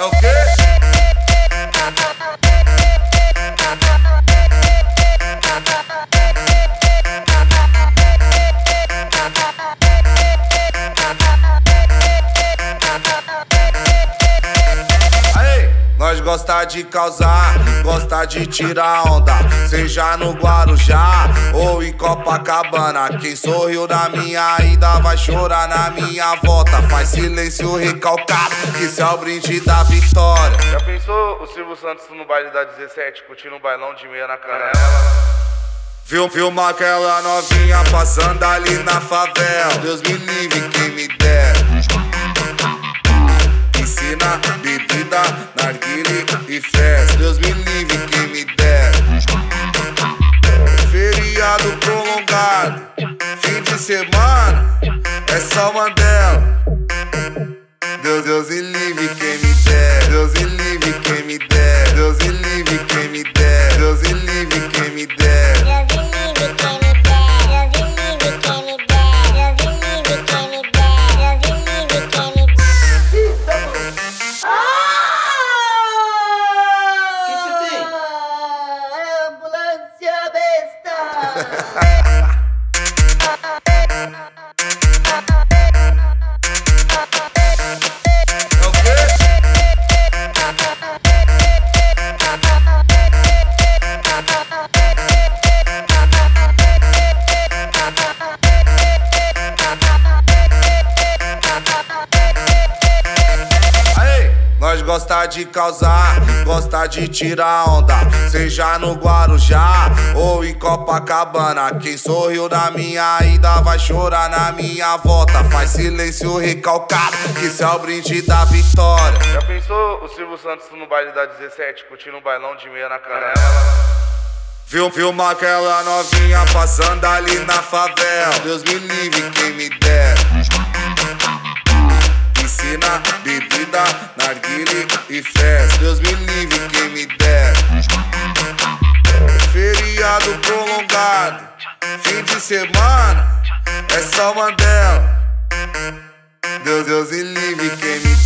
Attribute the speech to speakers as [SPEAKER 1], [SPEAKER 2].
[SPEAKER 1] okay. Nós gosta de causar, gosta de tirar onda, seja no Guarujá ou em Copacabana. Quem sorriu na minha ida vai chorar na minha volta. Faz silêncio recalcado, que isso é o brinde da vitória.
[SPEAKER 2] Já pensou o Silvio Santos no baile da 17, curtindo um bailão de meia na canela?
[SPEAKER 1] Viu, filma aquela novinha passando ali na favela. Deus me livre, quem me livre, quem me dera. Feriado prolongado, fim de semana, é só. Deus, Deus me livre, quem me dera. Deus me livre, Yeah. nós gosta de causar, gosta de tirar onda, seja no Guarujá ou em Copacabana. Quem sorriu na minha ida vai chorar na minha volta. Faz silêncio recalcado, que isso é o brinde da vitória.
[SPEAKER 2] Já pensou o Silvio Santos no baile da 17, curtindo um bailão de meia na canela?
[SPEAKER 1] Viu, filma aquela novinha passando ali na favela. Deus me livre, quem me dera. Bebida, narguile e festa. Deus me livre, quem me dera. Feriado prolongado, fim de semana, é só Mandela. Deus, Deus me livre, quem me dera.